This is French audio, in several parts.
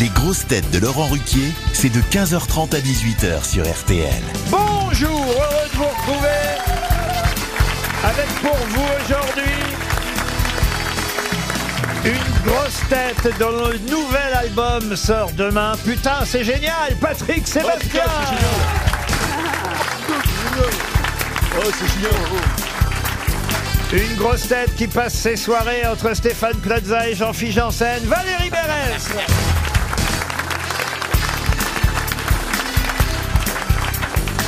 Les grosses têtes de Laurent Ruquier, c'est de 15h30 à 18h sur RTL. Bonjour, heureux de vous retrouver avec pour vous aujourd'hui une grosse tête dont le nouvel album sort demain. Putain, c'est génial, Patrick Sébastien. Une grosse tête qui passe ses soirées entre Stéphane Plaza et Jean-Philippe Janssen, Valérie Berès.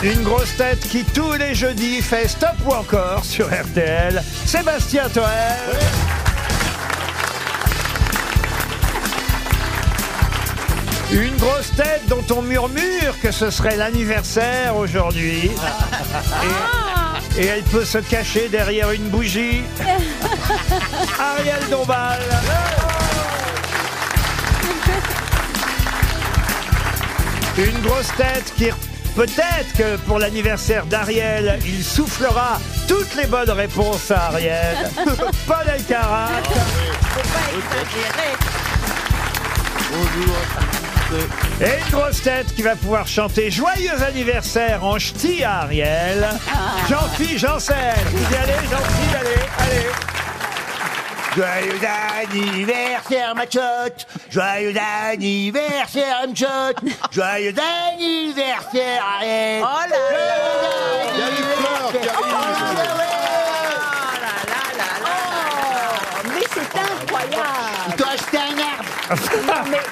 Une grosse tête qui tous les jeudis fait stop ou encore sur RTL, Sébastien Toer. Une grosse tête dont on murmure que ce serait l'anniversaire aujourd'hui. Et, elle peut se cacher derrière une bougie. Ariel Dombal. Une grosse tête qui peut-être que pour l'anniversaire d'Ariel, il soufflera toutes les bonnes réponses à Ariel. Paul Elkarat. Et une grosse tête qui va pouvoir chanter Joyeux anniversaire en ch'ti à Ariel. Jean-Philippe Janssen. Vous y allez, Jean-Philippe, allez, allez. Joyeux anniversaire, ma chotte Joyeux anniversaire, ma chotte Joyeux anniversaire, Ariel Oh là là. Il y a les fleurs qui Oh, mais c'est incroyable. Toi, acheté un arbre Non, mais...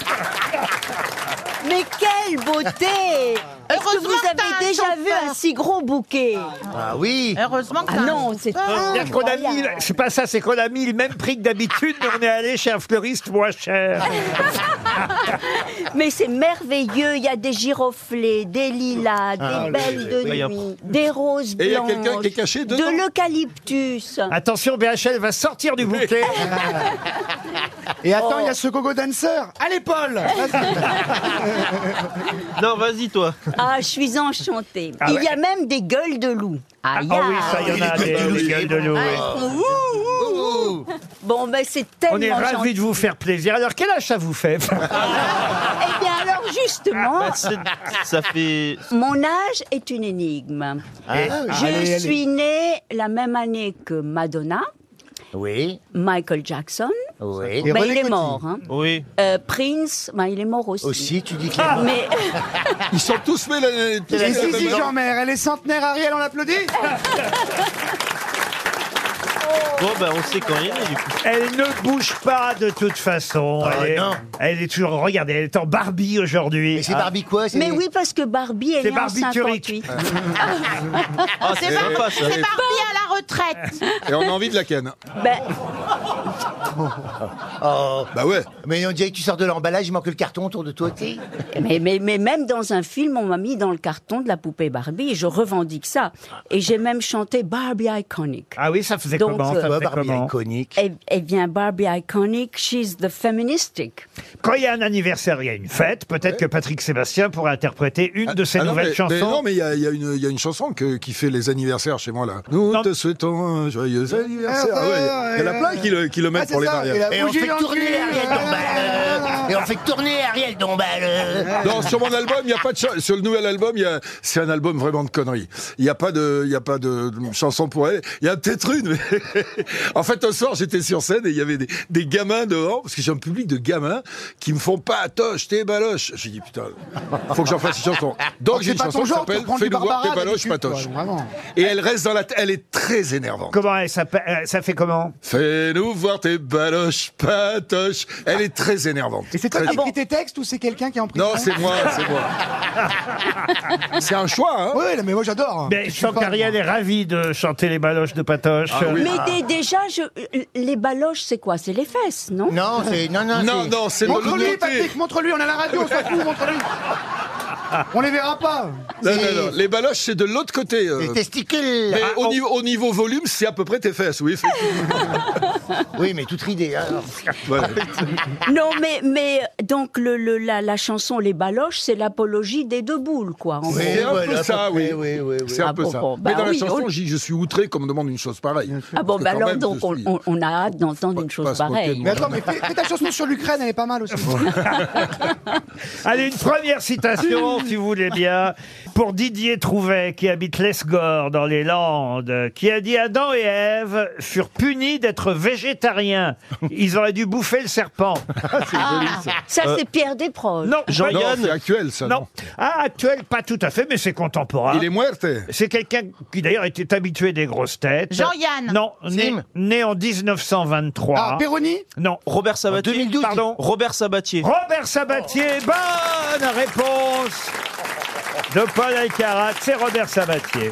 mais quelle beauté que vous avez déjà vu un si gros bouquet. Ah oui. Heureusement que Ah t'as un non, c'est C'est-à-dire qu'on a mis, incroyable. c'est pas ça, c'est qu'on a mis le même prix que d'habitude, mais on est allé chez un fleuriste moins cher. Mais c'est merveilleux, il y a des giroflées, des lilas, des belles de nuit, des roses Et il y a blanches, quelqu'un qui est caché dedans. de l'eucalyptus. Attention, BHL va sortir du bouquet. Et attends, il Oh. y a ce gogo danseur. Allez, Paul Non, vas-y toi. Ah, je suis enchantée. Ah il ouais. y a même des gueules de loup. Ah Aïe, oui, ça, il y en a les des, gueules de des loup, gueules de loup. oui. Ouh. Bon, ben c'est tellement On est ravis gentil. de vous faire plaisir. Alors, quel âge ça vous fait Eh bien alors, justement, Bah, ça fait. mon âge est une énigme. Ah, Je allez, allez. suis née la même année que Madonna, Oui, Michael Jackson. Oui Et Ben, René il est Coty. mort. hein. Oui. Euh, Prince, ben, il est mort aussi. Aussi, tu dis que Mais Ils sont tous faits l'année. tous Et faits Zizi la même- Jean-Mère, elle est centenaire, Ariel, on l'applaudit Bon, bah, on sait quand il est du coup. Elle ne bouge pas de toute façon. Ah, elle, est, non. elle est toujours. Regardez, elle est en Barbie aujourd'hui. Mais c'est Barbie quoi c'est- Mais oui, parce que Barbie est C'est née en. 58. Ah, c'est sympa ça. C'est Barbie à la retraite. Et on a envie de la ken. Ben, Oh, Bah ouais. mais on dirait que tu sors de l'emballage, il manque le carton autour de toi, tu sais. mais, mais, mais même dans un film, on m'a mis dans le carton de la poupée Barbie et je revendique ça. Et j'ai même chanté Barbie Iconic. Ah oui, ça faisait Donc, comment, ça faisait Barbie comment iconique. Eh, eh bien, Barbie Iconic, she's the feministic. Quand il y a un anniversaire, il y a une fête. Peut-être que Patrick Sébastien pourrait interpréter une de ses Ah non, nouvelles mais- chansons. mais non, mais il y a, il y a une- il y a une chanson que- qui fait les anniversaires chez moi là. Nous Non. te souhaitons un joyeux anniversaire. Ah, Ah ouais, Il y en a plein qui le, qui le Ah, mettent pour les et on fait tourner. Ariel Dombal. Et on fait tourner Ariel Dombal. Non, sur mon album, il y a pas de cha- sur le nouvel album, il y a c'est un album vraiment de conneries. Il n'y a pas de il y a pas de chanson pour elle. Il y a peut-être une mais en fait au soir, j'étais sur scène et il y avait des, des gamins dehors parce que j'ai un public de gamins qui me font pas toche tes baloches. J'ai dit putain, faut que j'en fasse une chanson. Donc j'ai une pas chanson ton qui genre, s'appelle tu prends du Fais-nous voir tes Barbara baloches d'habitude, patoches. quoi, vraiment. Et elle reste dans la t- elle est très énervante. Comment elle s'appelle euh, Ça fait comment? Fais-nous voir tes baloches patoches. Elle est très énervante. Et c'est toi qui écris tes textes ou c'est quelqu'un qui est en Non, c'est moi, c'est moi. c'est un choix, hein. Oui, mais moi j'adore. Mais je sens qu'Ariel est ravie de chanter les baloches de Patoche. Ah oui. Mais dé- déjà, je, les baloches, c'est quoi? C'est les fesses, non? Non, c'est non non. Non, non, c'est de Montre-lui. Patrick, montre-lui, on a la radio, on s'en fout, montre-lui. On les verra pas. Non, non, non. Les baloches, c'est de l'autre côté. euh. Les testicules. Mais Ah, au, niveau, au niveau volume, c'est à peu près tes fesses, oui, effectivement. Oui, mais toute ridée. hein. Voilà. Non, mais, mais donc le, le- la, la chanson Les Baloches, c'est l'apologie des deux boules, quoi. en Oui, gros. C'est un voilà, peu ça, peu oui. près, oui, oui, oui. C'est un Ah peu bon, ça. bon, Mais bah dans la oui, chanson, on- je suis outré qu'on me demande une chose pareille. Ah bon, Parce que bah quand alors même, donc je on, suis- on- on a hâte d'entendre une pas chose se moquer de pareille. Mais attends, mais fais, fais ta chanson sur l'Ukraine, elle est pas mal aussi. Allez, une première citation, si vous voulez bien, pour Didier Trouvet, qui habite l'Esgore, dans les Landes, qui a dit Adam et Ève furent punis d'être végétariens. Ils auraient dû bouffer le serpent. Ça, c'est Pierre Desproges. Non, Non, Jean-Yann. c'est actuel, ça. Non. Ah, actuel, pas tout à fait, mais c'est contemporain. Il est muerte. C'est quelqu'un qui d'ailleurs était habitué des grosses têtes. Jean-Yann. Non, né, Sim. né en 1923. Ah, Péroni non. Robert Sabatier. 2012. Pardon. Robert Sabatier. Robert Sabatier, bonne réponse de Paul Alcarat, c'est Robert Sabatier.